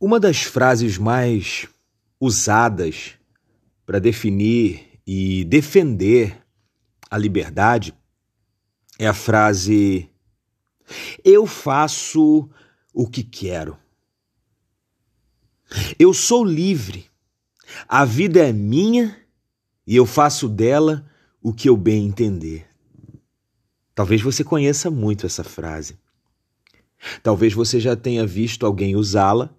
Uma das frases mais usadas para definir e defender a liberdade é a frase: Eu faço o que quero. Eu sou livre. A vida é minha e eu faço dela o que eu bem entender. Talvez você conheça muito essa frase. Talvez você já tenha visto alguém usá-la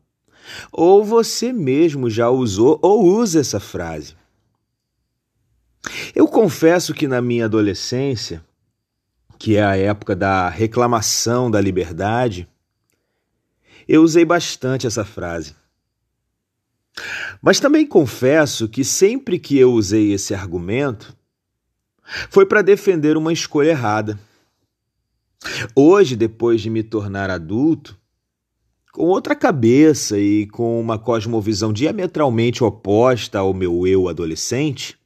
ou você mesmo já usou ou usa essa frase. Eu confesso que na minha adolescência, que é a época da reclamação da liberdade, eu usei bastante essa frase. Mas também confesso que sempre que eu usei esse argumento, foi para defender uma escolha errada. Hoje, depois de me tornar adulto, com outra cabeça e com uma cosmovisão diametralmente oposta ao meu eu adolescente,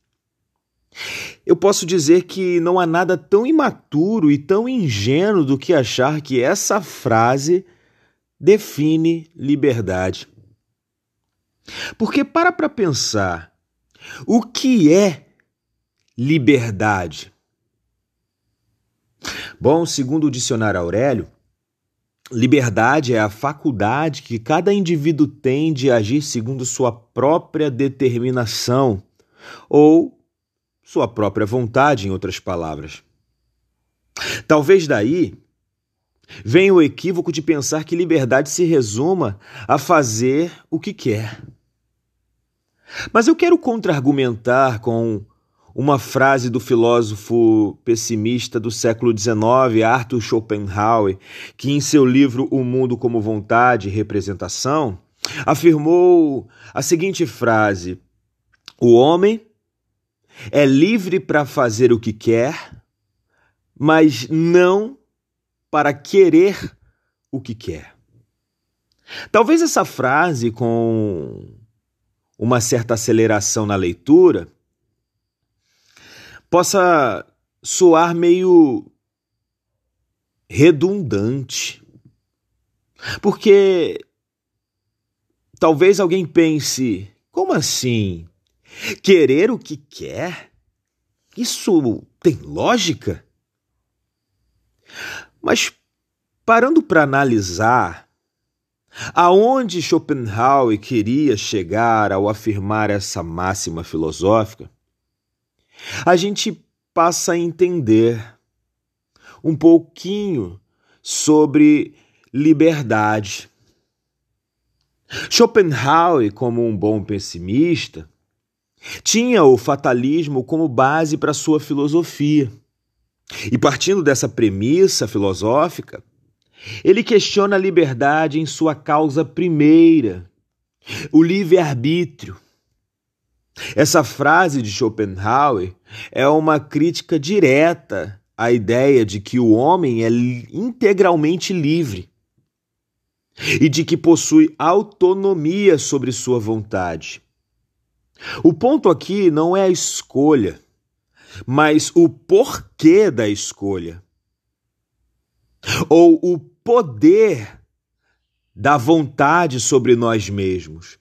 eu posso dizer que não há nada tão imaturo e tão ingênuo do que achar que essa frase define liberdade. Porque para para pensar, o que é liberdade? Bom, segundo o dicionário Aurélio, Liberdade é a faculdade que cada indivíduo tem de agir segundo sua própria determinação ou sua própria vontade, em outras palavras. Talvez daí venha o equívoco de pensar que liberdade se resuma a fazer o que quer. Mas eu quero contra-argumentar com uma frase do filósofo pessimista do século XIX, Arthur Schopenhauer, que em seu livro O Mundo como Vontade e Representação, afirmou a seguinte frase: O homem é livre para fazer o que quer, mas não para querer o que quer. Talvez essa frase, com uma certa aceleração na leitura, possa soar meio redundante. Porque talvez alguém pense: como assim? Querer o que quer? Isso tem lógica? Mas parando para analisar aonde Schopenhauer queria chegar ao afirmar essa máxima filosófica, a gente passa a entender um pouquinho sobre liberdade. Schopenhauer, como um bom pessimista, tinha o fatalismo como base para sua filosofia. E partindo dessa premissa filosófica, ele questiona a liberdade em sua causa primeira, o livre-arbítrio, essa frase de Schopenhauer é uma crítica direta à ideia de que o homem é integralmente livre e de que possui autonomia sobre sua vontade. O ponto aqui não é a escolha, mas o porquê da escolha, ou o poder da vontade sobre nós mesmos.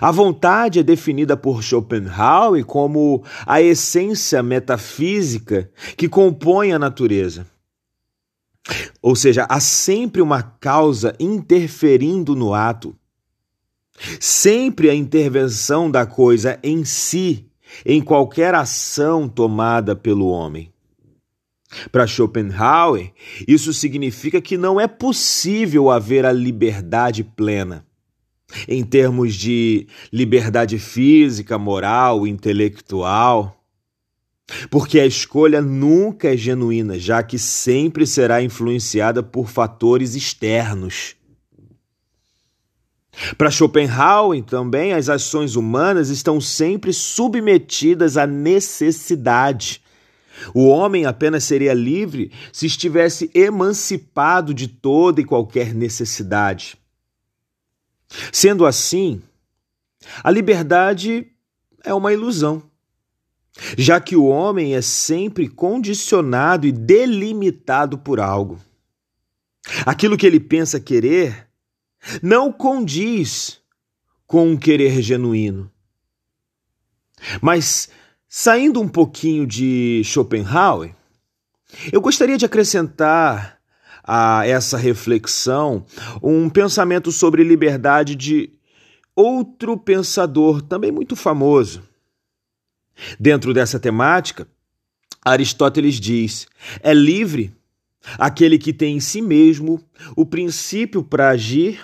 A vontade é definida por Schopenhauer como a essência metafísica que compõe a natureza. Ou seja, há sempre uma causa interferindo no ato. Sempre a intervenção da coisa em si, em qualquer ação tomada pelo homem. Para Schopenhauer, isso significa que não é possível haver a liberdade plena em termos de liberdade física, moral, intelectual. Porque a escolha nunca é genuína, já que sempre será influenciada por fatores externos. Para Schopenhauer, também, as ações humanas estão sempre submetidas à necessidade. O homem apenas seria livre se estivesse emancipado de toda e qualquer necessidade. Sendo assim, a liberdade é uma ilusão, já que o homem é sempre condicionado e delimitado por algo. Aquilo que ele pensa querer não condiz com um querer genuíno. Mas, saindo um pouquinho de Schopenhauer, eu gostaria de acrescentar a essa reflexão um pensamento sobre liberdade de outro pensador também muito famoso. Dentro dessa temática, Aristóteles diz: é livre aquele que tem em si mesmo o princípio para agir,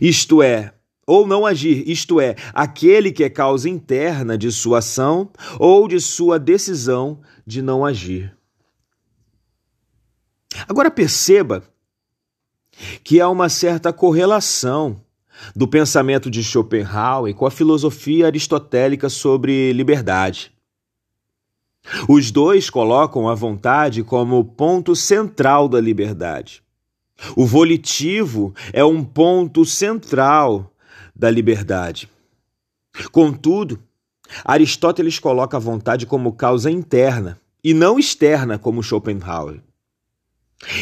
isto é, ou não agir, isto é, aquele que é causa interna de sua ação ou de sua decisão de não agir. Agora perceba que há uma certa correlação do pensamento de Schopenhauer com a filosofia aristotélica sobre liberdade. Os dois colocam a vontade como ponto central da liberdade. O volitivo é um ponto central da liberdade. Contudo, Aristóteles coloca a vontade como causa interna e não externa, como Schopenhauer.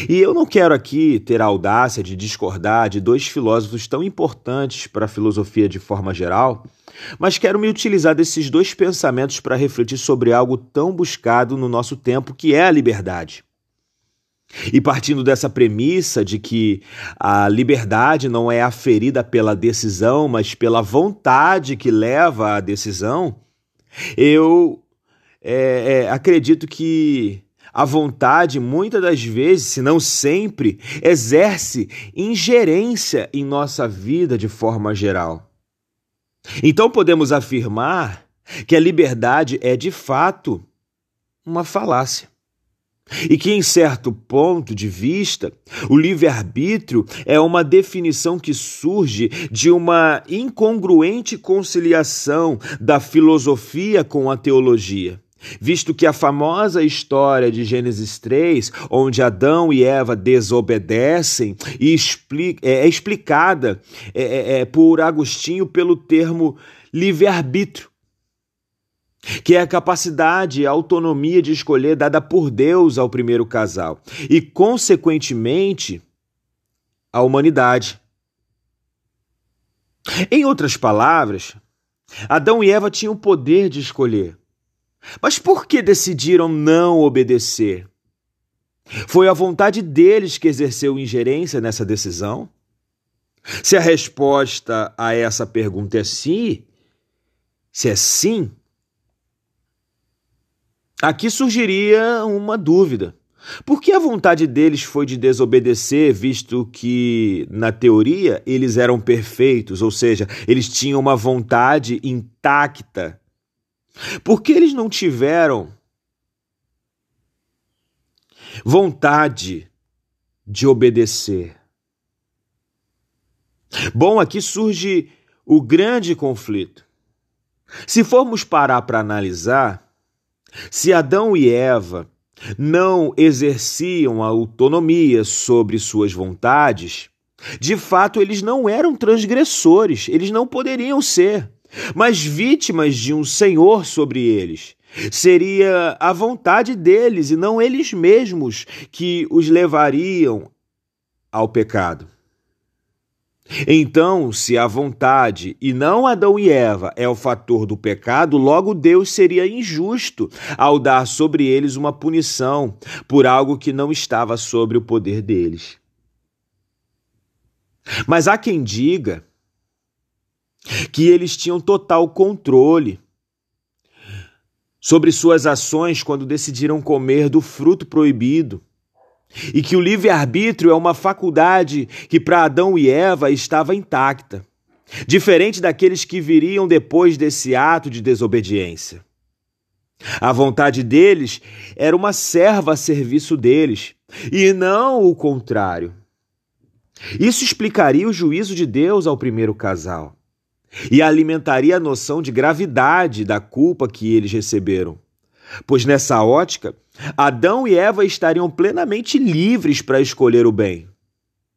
E eu não quero aqui ter a audácia de discordar de dois filósofos tão importantes para a filosofia de forma geral, mas quero me utilizar desses dois pensamentos para refletir sobre algo tão buscado no nosso tempo, que é a liberdade. E partindo dessa premissa de que a liberdade não é aferida pela decisão, mas pela vontade que leva à decisão, eu é, é, acredito que a vontade, muitas das vezes, se não sempre, exerce ingerência em nossa vida de forma geral. Então podemos afirmar que a liberdade é de fato uma falácia. E que, em certo ponto de vista, o livre-arbítrio é uma definição que surge de uma incongruente conciliação da filosofia com a teologia visto que a famosa história de Gênesis 3, onde Adão e Eva desobedecem, é, é explicada é, é, por Agostinho pelo termo livre-arbítrio, que é a capacidade e a autonomia de escolher dada por Deus ao primeiro casal e, consequentemente, à humanidade. Em outras palavras, Adão e Eva tinham o poder de escolher mas por que decidiram não obedecer? Foi a vontade deles que exerceu ingerência nessa decisão? Se a resposta a essa pergunta é sim, se é sim, aqui surgiria uma dúvida. Por que a vontade deles foi de desobedecer, visto que, na teoria, eles eram perfeitos, ou seja, eles tinham uma vontade intacta porque eles não tiveram vontade de obedecer. Bom, aqui surge o grande conflito. Se formos parar para analisar, se Adão e Eva não exerciam a autonomia sobre suas vontades, de fato eles não eram transgressores, eles não poderiam ser mas vítimas de um senhor sobre eles. Seria a vontade deles e não eles mesmos que os levariam ao pecado. Então, se a vontade e não Adão e Eva é o fator do pecado, logo Deus seria injusto ao dar sobre eles uma punição por algo que não estava sobre o poder deles. Mas há quem diga que eles tinham total controle sobre suas ações quando decidiram comer do fruto proibido. E que o livre-arbítrio é uma faculdade que para Adão e Eva estava intacta, diferente daqueles que viriam depois desse ato de desobediência. A vontade deles era uma serva a serviço deles, e não o contrário. Isso explicaria o juízo de Deus ao primeiro casal e alimentaria a noção de gravidade da culpa que eles receberam. Pois nessa ótica, Adão e Eva estariam plenamente livres para escolher o bem,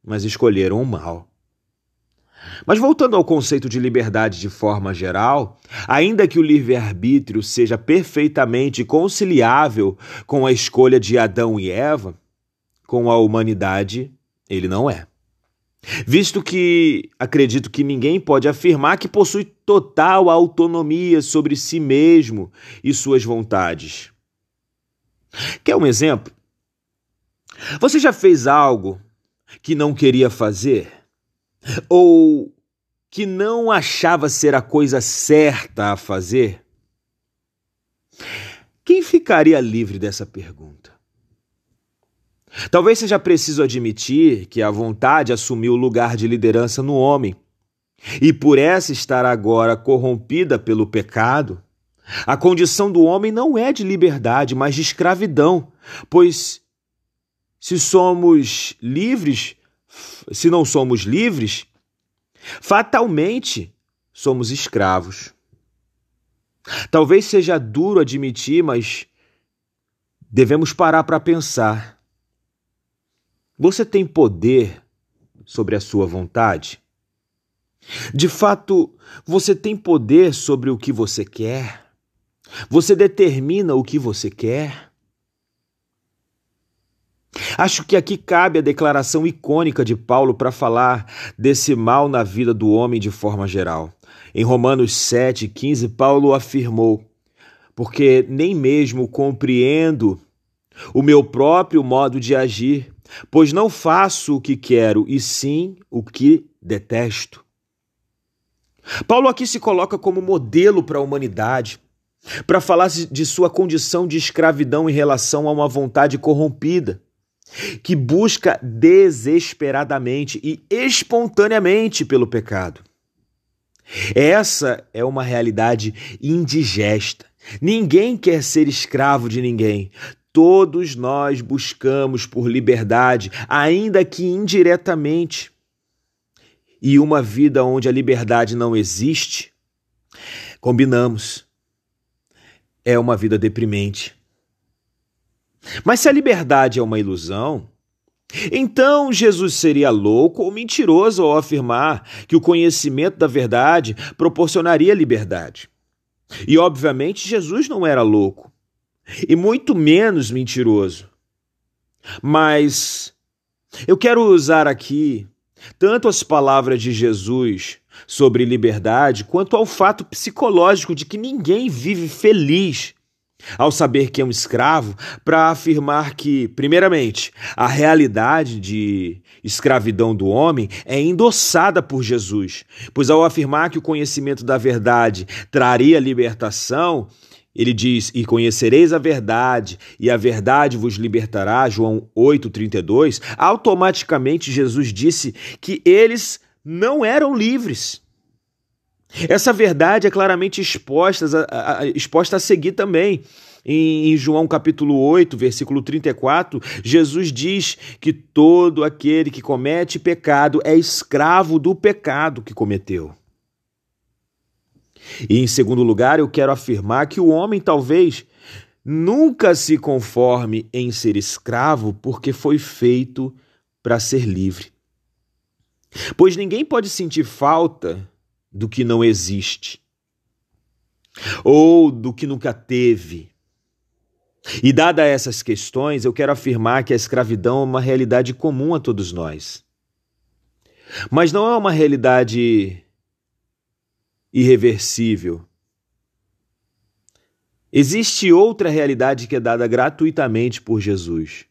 mas escolheram o mal. Mas voltando ao conceito de liberdade de forma geral, ainda que o livre-arbítrio seja perfeitamente conciliável com a escolha de Adão e Eva, com a humanidade ele não é. Visto que acredito que ninguém pode afirmar que possui total autonomia sobre si mesmo e suas vontades. Quer um exemplo? Você já fez algo que não queria fazer? Ou que não achava ser a coisa certa a fazer? Quem ficaria livre dessa pergunta? Talvez seja preciso admitir que a vontade assumiu o lugar de liderança no homem, e por essa estar agora corrompida pelo pecado, a condição do homem não é de liberdade, mas de escravidão, pois se somos livres, se não somos livres, fatalmente somos escravos. Talvez seja duro admitir, mas devemos parar para pensar. Você tem poder sobre a sua vontade? De fato, você tem poder sobre o que você quer? Você determina o que você quer? Acho que aqui cabe a declaração icônica de Paulo para falar desse mal na vida do homem de forma geral. Em Romanos 7,15, Paulo afirmou: Porque nem mesmo compreendo o meu próprio modo de agir, pois não faço o que quero, e sim o que detesto. Paulo aqui se coloca como modelo para a humanidade, para falar de sua condição de escravidão em relação a uma vontade corrompida, que busca desesperadamente e espontaneamente pelo pecado. Essa é uma realidade indigesta. Ninguém quer ser escravo de ninguém. Todos nós buscamos por liberdade, ainda que indiretamente. E uma vida onde a liberdade não existe, combinamos, é uma vida deprimente. Mas se a liberdade é uma ilusão, então Jesus seria louco ou mentiroso ao afirmar que o conhecimento da verdade proporcionaria liberdade. E obviamente Jesus não era louco, e muito menos mentiroso. Mas eu quero usar aqui tanto as palavras de Jesus sobre liberdade, quanto ao fato psicológico de que ninguém vive feliz ao saber que é um escravo, para afirmar que, primeiramente, a realidade de escravidão do homem é endossada por Jesus, pois ao afirmar que o conhecimento da verdade traria libertação, ele diz: E conhecereis a verdade, e a verdade vos libertará, João 8,32. Automaticamente Jesus disse que eles não eram livres. Essa verdade é claramente exposta a, a, exposta a seguir também. Em, em João capítulo 8, versículo 34, Jesus diz que todo aquele que comete pecado é escravo do pecado que cometeu. E em segundo lugar, eu quero afirmar que o homem talvez nunca se conforme em ser escravo porque foi feito para ser livre. Pois ninguém pode sentir falta do que não existe, ou do que nunca teve. E dada essas questões, eu quero afirmar que a escravidão é uma realidade comum a todos nós. Mas não é uma realidade irreversível. Existe outra realidade que é dada gratuitamente por Jesus.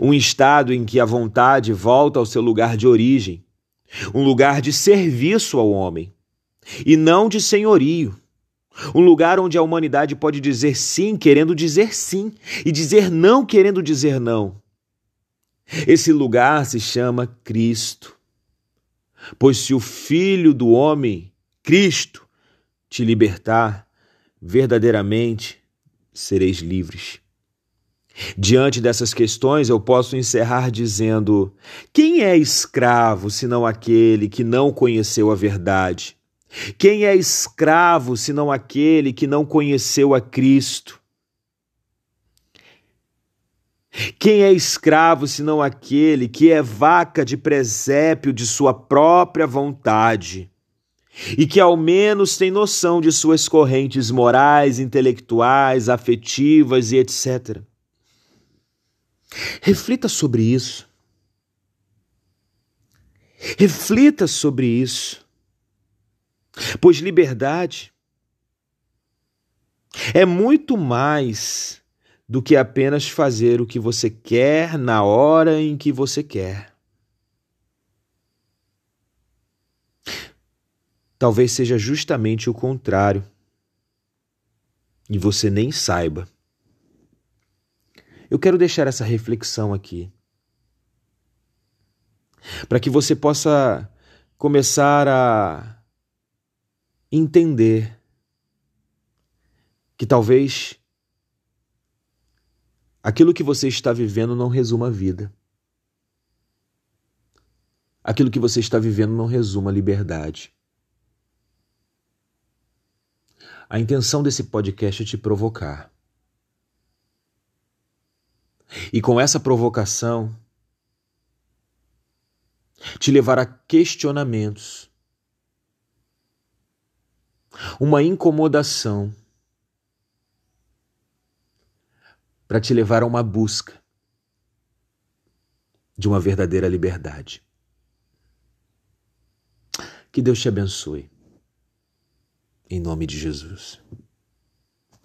Um estado em que a vontade volta ao seu lugar de origem, um lugar de serviço ao homem e não de senhorio. Um lugar onde a humanidade pode dizer sim querendo dizer sim e dizer não querendo dizer não. Esse lugar se chama Cristo. Pois se o Filho do Homem, Cristo, te libertar, verdadeiramente sereis livres. Diante dessas questões, eu posso encerrar dizendo: quem é escravo senão aquele que não conheceu a verdade? Quem é escravo senão aquele que não conheceu a Cristo? Quem é escravo senão aquele que é vaca de presépio de sua própria vontade e que ao menos tem noção de suas correntes morais, intelectuais, afetivas e etc. Reflita sobre isso. Reflita sobre isso. Pois liberdade é muito mais do que apenas fazer o que você quer na hora em que você quer. Talvez seja justamente o contrário. E você nem saiba. Eu quero deixar essa reflexão aqui. Para que você possa começar a entender que talvez aquilo que você está vivendo não resuma a vida. Aquilo que você está vivendo não resuma a liberdade. A intenção desse podcast é te provocar. E com essa provocação, te levar a questionamentos, uma incomodação, para te levar a uma busca de uma verdadeira liberdade. Que Deus te abençoe. Em nome de Jesus.